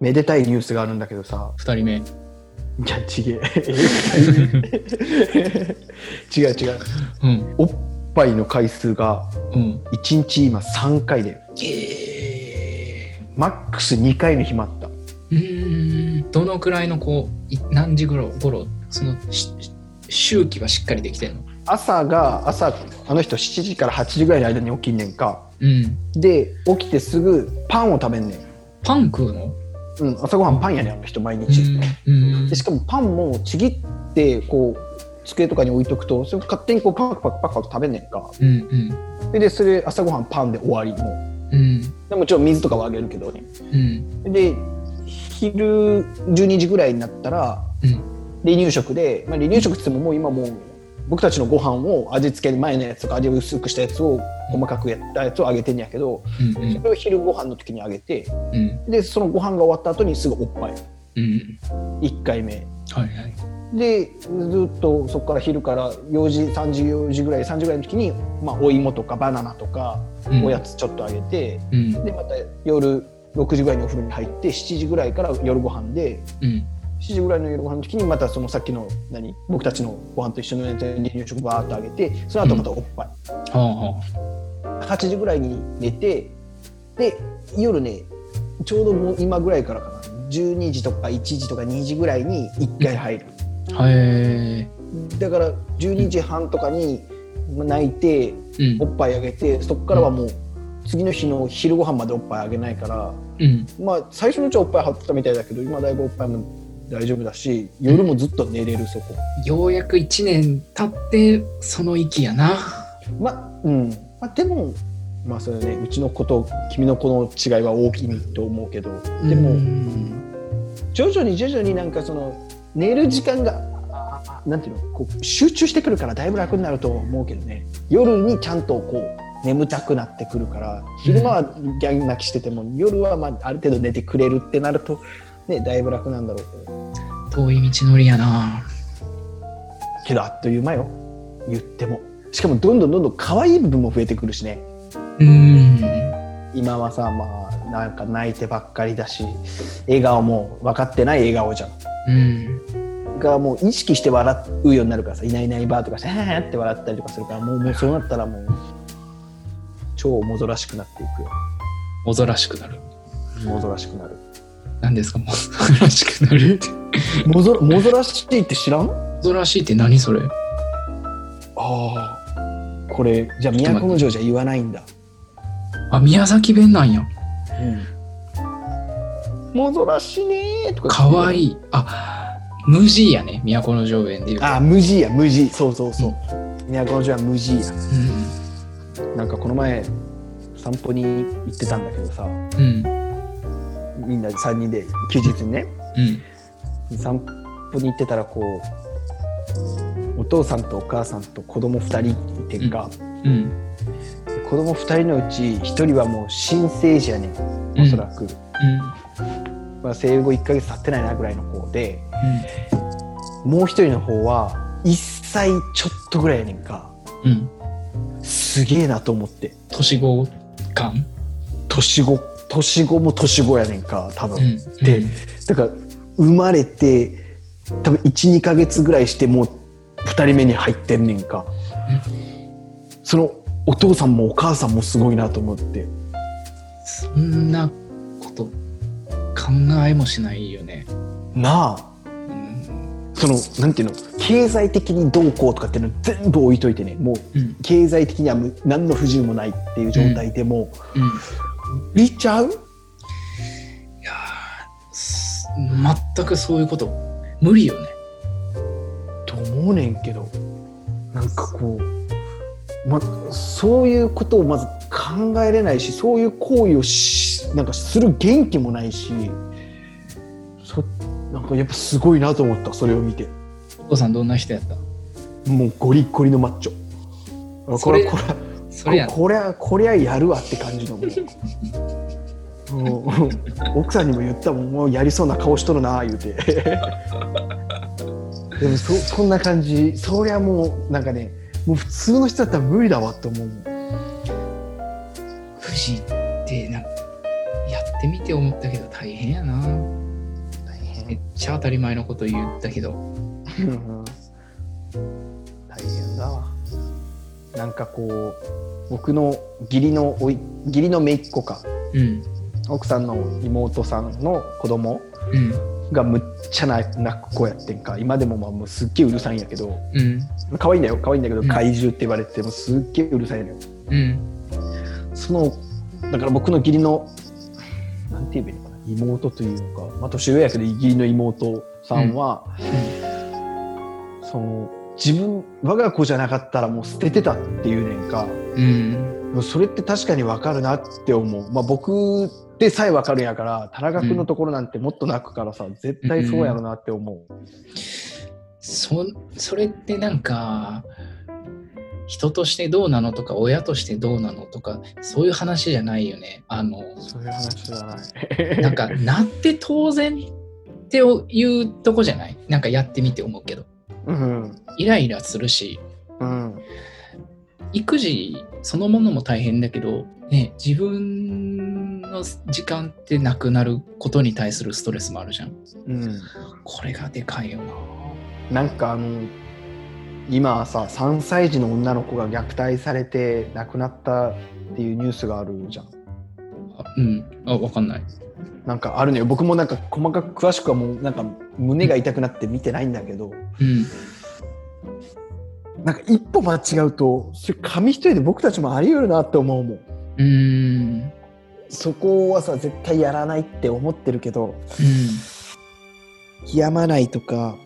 めでたいニュースがあるんだけどさ、二人目。じゃちげえ。違う違う。うん。おっぱいの回数がうん。1日今3回で、えマックス2回の日もあった。ー、うーん。どのくらいのこう、い何時頃、頃、そのし周期はしっかりできてんの？朝が、朝、あの人7時から8時ぐらいの間に起きんねんか。うん。で、起きてすぐパンを食べんねん。パン食うの？うん、朝ごはんパンやねん、あの人毎日。うん。でしかもパンもちぎって、こう、机とかに置いとくと、それ勝手にこうパクパクパクパク食べんねんか。うんうん。で、でそれ朝ごはんパンで終わりもう。うん。でもちろん水とかはあげるけどね。うん。で、昼12時ぐらいになったら、うん。離乳食で、まあ、離乳食って言ってももう今もう僕たちのご飯を味付け前のやつとか味を薄くしたやつを細かくやったやつをあげてんやけどうん。それを昼ご飯の時にあげてうん。でそのご飯が終わった後にすぐおっぱいうん。1回目はいはい。でずっとそこから昼から4時3時4時ぐらい3時ぐらいの時に、まあ、お芋とかバナナとかうんおやつちょっとあげて、うん。でまた夜6時ぐらいにお風呂に入って7時ぐらいから夜ご飯でうん。7時ぐらいの夜ご飯の時にまたそのさっきの何？僕たちのご飯と一緒のやつに離乳食バーっとあげてその後またおっぱい、はあは8時ぐらいに寝てで夜ねちょうどもう今ぐらいからかな12時とか1時とか2時ぐらいに1回入る、あ。はえだから12時半とかに泣いて。おっぱいあげてそこからはもう次の日の昼ご飯までおっぱいあげないからうん。まあ最初のうちはおっぱい張ってたみたいだけど今だいぶおっぱいも大丈夫だし夜もずっと寝れるそこ。ようやく1年経って、その域やな。まあうん。まあ、でもまあそれね。うちの子と君の子の違いは大きいと思うけど。でもうん。徐々に徐々になんかその寝る時間があなんていうの？こう集中してくるからだいぶ楽になると思うけどね。夜にちゃんとこう眠たくなってくるから昼間はギャン泣きしてても夜はまあある程度寝てくれるってなるとねだいぶ楽なんだろうけど遠い道のりやな。けどあっという間よ言ってもしかもどんどんどんどん可愛い部分も増えてくるしねうん。今はさまあなんか泣いてばっかりだし笑顔も分かってない笑顔じゃんうん。がもう意識して笑うようになるからさいないいないばーとかして「はーって笑ったりとかするからもうもうそうなったらもう超もぞらしくなっていくよおぞらしくなる。もぞらしくなる何ですか？もぞらしくなるって。もぞもぞらしいって知らん？もぞらしいって何それ？ああこれじゃあ都城じゃ言わないんだあ、宮崎弁なんや。うんもぞらしいねーとかかわいいい。あ、無地やね。都城弁で言うと。あ無地や無地そうそうそう都城は無地やうん。なんかこの前散歩に行ってたんだけどさうん。みんな3人で休日にね。うん。散歩に行ってたらこうお父さんとお母さんと子供2人いてんか、うん。で子供2人のうち1人はもう新生児やねん。おそらく、まあ、生後1ヶ月経ってないなぐらいの子でもう1人の方は1歳ちょっとぐらいやねんか。すげえなと思って。年子感？年子年子も年子やねんか多分、うん。でだから生まれて多分12ヶ月ぐらいしてもう2人目に入ってんねんか、そのお父さんもお母さんもすごいなと思ってそんなこと考えもしないよね。なあうん。そのなんていうの？経済的にどうこうとかっていうの全部置いといてねもううん。経済的にはむ何の不自由もないっていう状態でも、うん。見ちゃう？いや全くそういうこと無理よね。と思うねんけど。なんかこう、ま、そういうことをまず考えれないしそういう行為をしなんかする元気もないしそなんかやっぱすごいなと思ったそれを見て。お父さんどんな人やった？もうゴリッゴリのマッチョ。あこれこれそれやここりゃこりゃやるわって感じの。奥さんにも言ったもんもうやりそうな顔しとるな言うて。でもそそんな感じ。そりゃもうなんかねもう普通の人だったら無理だわと思う富士ってなやってみて思ったけど大変やな。大めっ変ちゃ当たり前のこと言ったけど。うん。大変だわ。なんかこう僕の義理のおい義理の姪っ子か。うん。奥さんの妹さんの子供うん。がむっちゃ泣く子やってんか。今でもまあもうすっげえうるさいんやけど。うん。可愛いんだよ。可愛いんだけど、うん。怪獣って言われてもすっげえうるさいのよ。うん。そのだから僕の義理のなんて言えばいいのかな。妹というか、まあ、年上やけど義理の妹さんは、その自分我が子じゃなかったらもう捨ててたっていうねんか。うん。それって確かに分かるなって思う、まあ、僕でさえ分かるんやから田中君のところなんてもっと泣くからさ、絶対そうやろなって思う、そそれってなんか人としてどうなのとか親としてどうなのとかそういう話じゃないよね。あのそういう話じゃない。なんかなって当然っていうとこじゃない？なんかやってみて思うけどうんイライラするしうん育児そのものも大変だけど、ね、自分の時間ってなくなることに対するストレスもあるじゃん。うんこれがでかいよなんかあの今さ3歳児の女の子が虐待されて亡くなったっていうニュースがあるじゃんうん。あ、わかんない。なんかあるのよ僕もなんか細かく詳しくはもうなんか胸が痛くなって見てないんだけどうん。なんか一歩間違うとそれ紙一重で僕たちもあり得るなって思うもんうーん。そこはさ絶対やらないって思ってるけどうん。やまないとか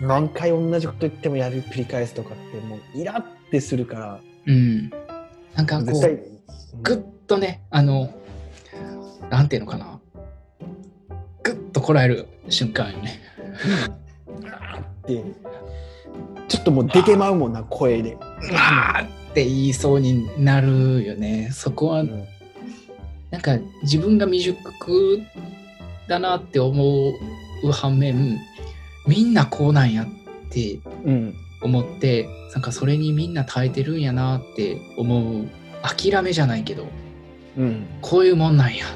何回同じこと言ってもやる繰り返すとかってもうイラってするからうん。なんかこう、ぐっとね、あの、なんていうのかな。こらえる瞬間よね。ってちょっともう出てまうもんな声で。って言いそうになるよね。そこは、うんなんか自分が未熟だなって思う反面、みんなこうなんやってうん思って、なんかそれにみんな耐えてるんやなって思う。諦めじゃないけど、うん、こういうもんなんや。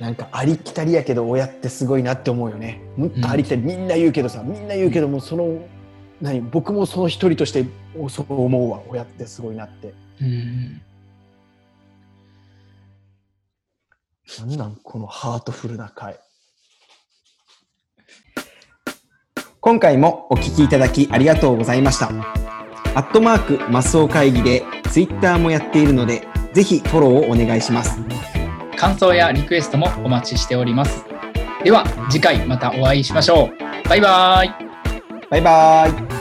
なんかありきたりやけど親ってすごいなって思うよね。もっとありきたり、みんな言うけどさみんな言うけどもその何僕もその一人としてそう思うわ親ってすごいなって。うん。なんなんこのハートフルな回。今回もお聞きいただきありがとうございました。アットマークマスオ会議でツイッターもやっているので、ぜひフォローをお願いします。感想やリクエストもお待ちしております。では次回またお会いしましょう。バイバーイ。バイバーイ。